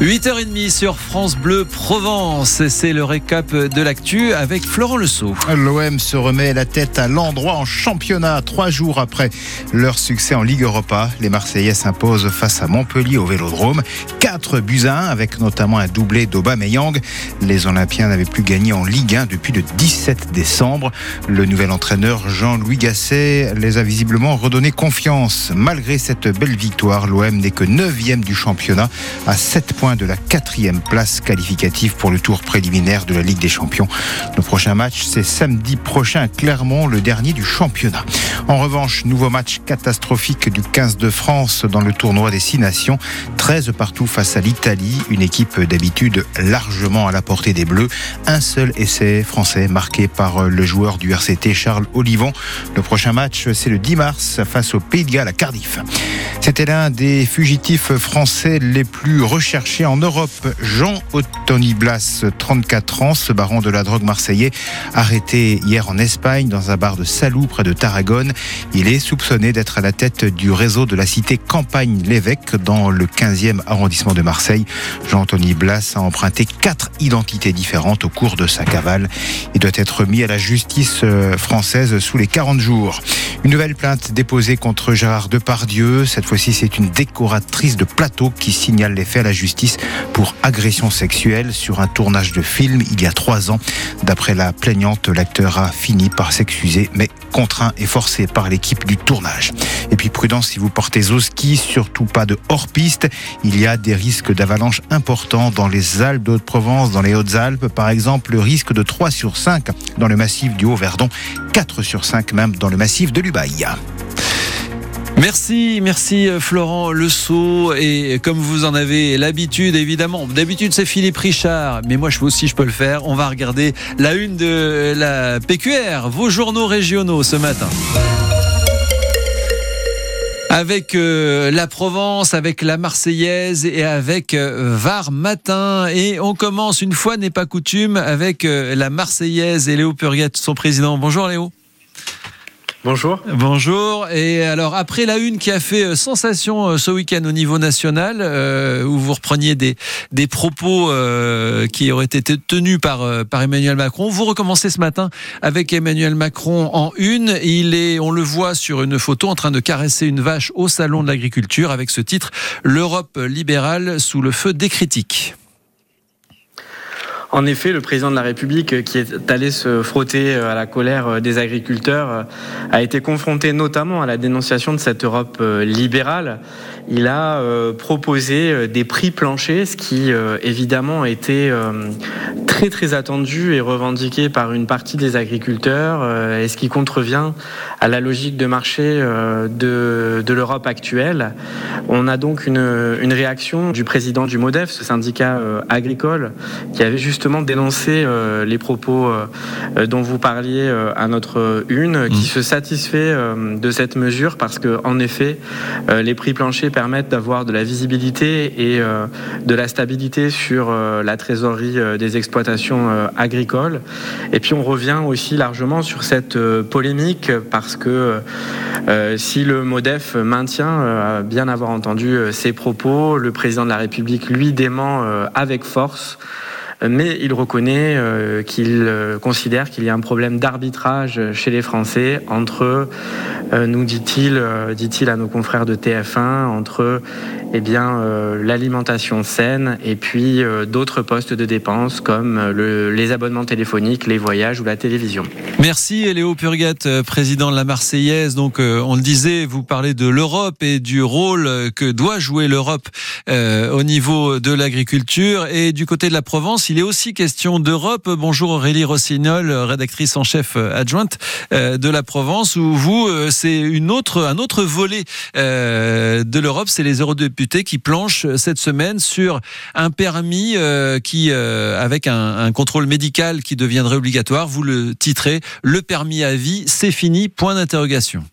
8h30 sur France Bleu Provence. C'est le récap de l'actu avec Florent Lesault. L'OM se remet la tête à l'endroit en championnat. Trois jours après leur succès en Ligue Europa, les Marseillais s'imposent face à Montpellier au Vélodrome. 4 buts à 1 avec notamment un doublé d'Aubameyang. Les Olympiens n'avaient plus gagné en Ligue 1 depuis le 17 décembre. Le nouvel entraîneur Jean-Louis Gasset les a visiblement redonné confiance. Malgré cette belle victoire, l'OM n'est que 9e du championnat à 7 points de la quatrième place qualificative pour le tour préliminaire de la Ligue des Champions. Le prochain match, c'est samedi prochain à Clermont, le dernier du championnat. En revanche, nouveau match catastrophique du 15 de France dans le tournoi des Six Nations. 13 partout face à l'Italie, une équipe d'habitude largement à la portée des Bleus. Un seul essai français marqué par le joueur du RCT Charles Olivon. Le prochain match, c'est le 10 mars face au Pays de Galles à Cardiff. C'était l'un des fugitifs français les plus recherchés en Europe. Jean Ottoni Blas, 34 ans, ce baron de la drogue marseillais, arrêté hier en Espagne dans un bar de Salou près de Tarragone. Il est soupçonné d'être à la tête du réseau de la cité Campagne-l'Évêque dans le 15e arrondissement de Marseille. Jean-Anthony Blas a emprunté quatre identités différentes au cours de sa cavale. Il doit être mis à la justice euh, française sous les 40 jours. Une nouvelle plainte déposée contre Gérard Depardieu. Cette fois-ci, c'est une décoratrice de plateau qui signale les faits à la justice pour agression sexuelle sur un tournage de film il y a trois ans. D'après la plaignante, l'acteur a fini par s'excuser, mais contraint et forcé par l'équipe du tournage. Et puis prudence si vous portez au ski, surtout pas de hors-piste. Il y a des risques d'avalanche importants dans les Alpes de Haute-Provence, dans les Hautes-Alpes. Par exemple, le risque de 3 sur 5 dans le massif du Haut-Verdon, 4 sur 5 même dans le massif de l'Ubaï. Merci, merci euh, Florent Le Sceau. Et comme vous en avez l'habitude, évidemment, d'habitude c'est Philippe Richard, mais moi je aussi je peux le faire. On va regarder la une de la PQR, vos journaux régionaux ce matin avec euh, la Provence, avec la Marseillaise et avec euh, Var Matin. Et on commence, une fois n'est pas coutume, avec la Marseillaise et Léo Purguette, son président. Bonjour Léo. Bonjour. Bonjour. Et alors, après la une qui a fait euh, sensation euh, ce week-end au niveau national, euh, où vous repreniez des, propos qui auraient été tenus par, par Emmanuel Macron, vous recommencez ce matin avec Emmanuel Macron en une. Il est, on le voit sur une photo, en train de caresser une vache au salon de l'agriculture avec ce titre L'Europe libérale sous le feu des critiques. En effet, le président de la République, euh, qui est allé se frotter euh, à la colère euh, des agriculteurs, a été confronté notamment à la dénonciation de cette Europe libérale. Il a proposé des prix planchers, ce qui évidemment était très très attendu et revendiqué par une partie des agriculteurs, et ce qui contrevient à la logique de marché de, l'Europe actuelle. On a donc une, une réaction du président du MODEF, ce syndicat agricole, qui avait juste justement dénoncer euh, les propos euh, dont vous parliez euh, à notre une, qui mm. se satisfait de cette mesure parce que, en effet, les prix planchers permettent d'avoir de la visibilité et de la stabilité sur la trésorerie des exploitations agricoles. Et puis, on revient aussi largement sur cette polémique parce que si le MODEF maintient, bien avoir entendu ses propos, le président de la République lui dément avec force mais il reconnaît euh, qu'il euh, considère qu'il y a un problème d'arbitrage chez les Français entre, euh, nous dit-il, dit-il à nos confrères de TF1, entre eh bien, l'alimentation saine et puis d'autres postes de dépenses comme les abonnements téléphoniques, les voyages ou la télévision. Merci Léo Purgat, président de la Marseillaise. Donc on le disait, vous parlez de l'Europe et du rôle que doit jouer l'Europe au niveau de l'agriculture et du côté de la Provence il est aussi question d'Europe. Bonjour Aurélie Rossignol, rédactrice en chef adjointe euh, de la Provence, où vous, euh, c'est une autre, un autre volet euh, de l'Europe, c'est les eurodéputés qui planchent cette semaine sur un permis qui, avec un, contrôle médical qui deviendrait obligatoire, vous le titrez, le permis à vie, c'est fini, point d'interrogation.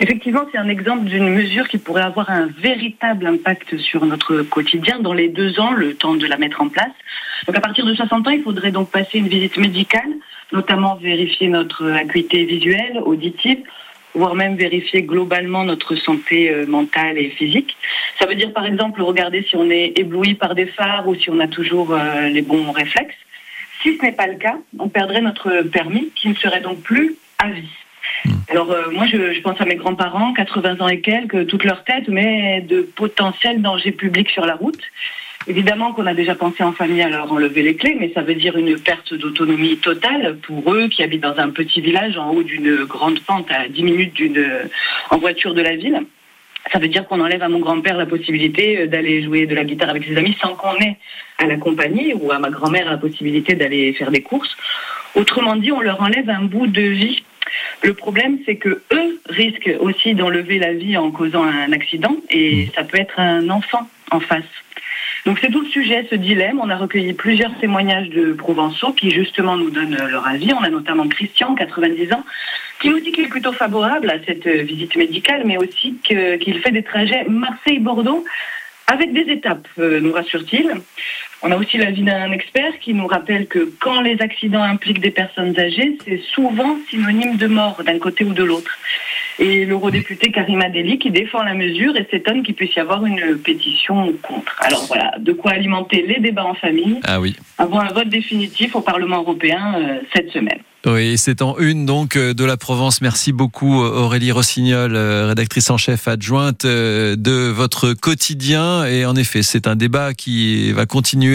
Effectivement, c'est un exemple d'une mesure qui pourrait avoir un véritable impact sur notre quotidien dans les deux ans, le temps de la mettre en place. Donc à partir de 60 ans, il faudrait donc passer une visite médicale, notamment vérifier notre acuité visuelle, auditive, voire même vérifier globalement notre santé euh, mentale et physique. Ça veut dire par exemple regarder si on est ébloui par des phares ou si on a toujours euh, les bons réflexes. Si ce n'est pas le cas, on perdrait notre permis qui ne serait donc plus à vie. Hmm. Alors moi je, pense à mes grands-parents, 80 ans et quelques, toute leur tête, mais de potentiels dangers publics sur la route. Évidemment qu'on a déjà pensé en famille à leur enlever les clés, mais ça veut dire une perte d'autonomie totale pour eux qui habitent dans un petit village en haut d'une grande pente à 10 minutes d'une, en voiture de la ville. Ça veut dire qu'on enlève à mon grand-père la possibilité d'aller jouer de la guitare avec ses amis sans qu'on ait à la compagnie ou à ma grand-mère la possibilité d'aller faire des courses. Autrement dit, on leur enlève un bout de vie. Le problème, c'est que eux risquent aussi d'enlever la vie en causant un accident et ça peut être un enfant en face. Donc c'est tout le sujet, ce dilemme. On a recueilli plusieurs témoignages de Provençaux qui justement nous donnent leur avis. On a notamment Christian, 90 ans, qui nous dit qu'il est plutôt favorable à cette visite médicale, mais aussi qu'il fait des trajets Marseille-Bordeaux avec des étapes, euh, nous rassure-t-il. On a aussi l'avis d'un expert qui nous rappelle que quand les accidents impliquent des personnes âgées, c'est souvent synonyme de mort d'un côté ou de l'autre et l'eurodéputé Karima Deli qui défend la mesure et s'étonne qu'il puisse y avoir une pétition contre. Alors voilà, de quoi alimenter les débats en famille ah oui. avant un vote définitif au Parlement européen euh, cette semaine. Oui, c'est en une donc euh, de la Provence. Merci beaucoup Aurélie Rossignol, euh, rédactrice en chef adjointe de votre quotidien. Et en effet, c'est un débat qui va continuer.